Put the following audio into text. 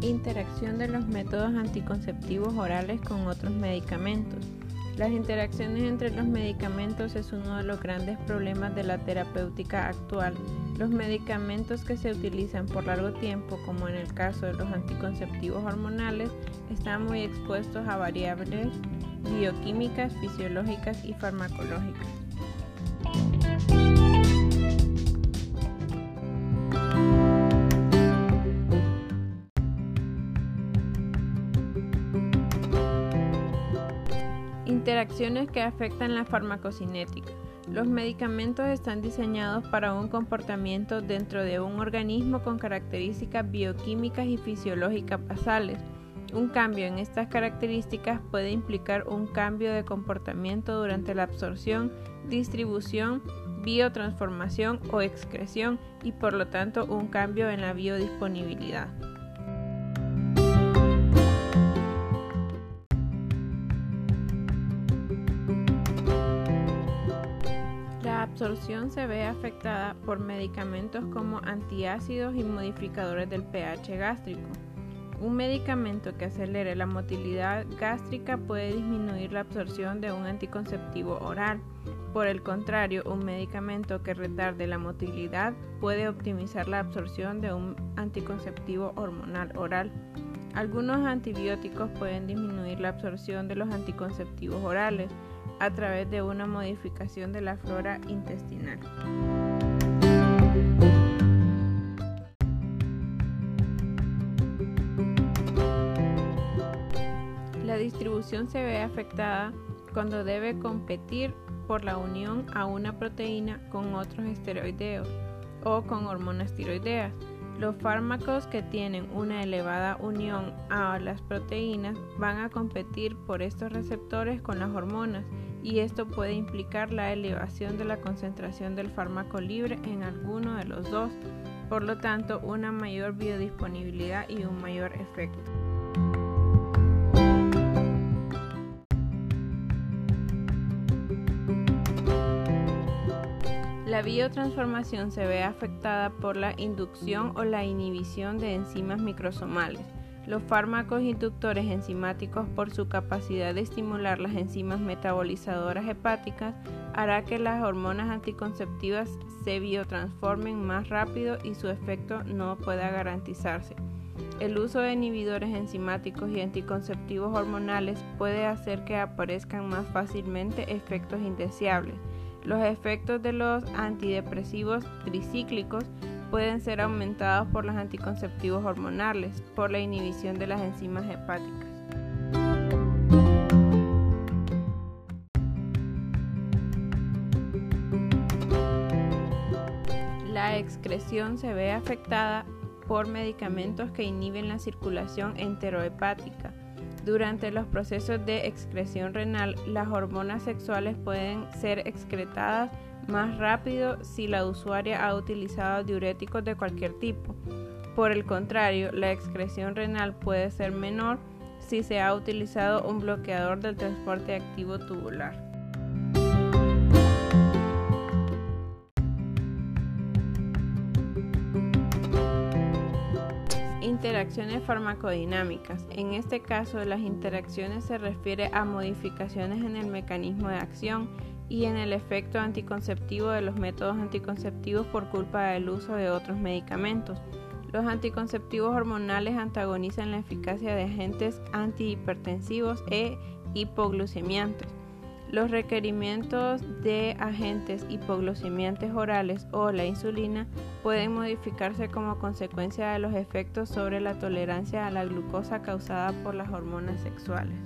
Interacción de los métodos anticonceptivos orales con otros medicamentos. Las interacciones entre los medicamentos es uno de los grandes problemas de la terapéutica actual. Los medicamentos que se utilizan por largo tiempo, como en el caso de los anticonceptivos hormonales, están muy expuestos a variables bioquímicas, fisiológicas y farmacológicas. Interacciones que afectan la farmacocinética. Los medicamentos están diseñados para un comportamiento dentro de un organismo con características bioquímicas y fisiológicas basales. Un cambio en estas características puede implicar un cambio de comportamiento durante la absorción, distribución, biotransformación o excreción y por lo tanto un cambio en la biodisponibilidad. absorción se ve afectada por medicamentos como antiácidos y modificadores del pH gástrico. Un medicamento que acelere la motilidad gástrica puede disminuir la absorción de un anticonceptivo oral. Por el contrario, un medicamento que retarde la motilidad puede optimizar la absorción de un anticonceptivo hormonal oral. Algunos antibióticos pueden disminuir la absorción de los anticonceptivos orales a través de una modificación de la flora intestinal. Distribución se ve afectada cuando debe competir por la unión a una proteína con otros esteroideos o con hormonas tiroideas. Los fármacos que tienen una elevada unión a las proteínas van a competir por estos receptores con las hormonas y esto puede implicar la elevación de la concentración del fármaco libre en alguno de los dos, por lo tanto una mayor biodisponibilidad y un mayor efecto. La biotransformación se ve afectada por la inducción o la inhibición de enzimas microsomales los fármacos inductores enzimáticos, por su capacidad de estimular las enzimas metabolizadoras hepáticas, hará que las hormonas anticonceptivas se biotransformen más rápido y su efecto no pueda garantizarse. El uso de inhibidores enzimáticos y anticonceptivos hormonales puede hacer que aparezcan más fácilmente efectos indeseables. Los efectos de los antidepresivos tricíclicos pueden ser aumentados por los anticonceptivos hormonales, por la inhibición de las enzimas hepáticas. La excreción se ve afectada por medicamentos que inhiben la circulación enterohepática. Durante los procesos de excreción renal, las hormonas sexuales pueden ser excretadas más rápido si la usuaria ha utilizado diuréticos de cualquier tipo. Por el contrario, la excreción renal puede ser menor si se ha utilizado un bloqueador del transporte activo tubular. Interacciones farmacodinámicas. En este caso, las interacciones se refiere a modificaciones en el mecanismo de acción y en el efecto anticonceptivo de los métodos anticonceptivos por culpa del uso de otros medicamentos. Los anticonceptivos hormonales antagonizan la eficacia de agentes antihipertensivos e hipoglucemiantes. Los requerimientos de agentes hipoglucemiantes orales o la insulina pueden modificarse como consecuencia de los efectos sobre la tolerancia a la glucosa causada por las hormonas sexuales.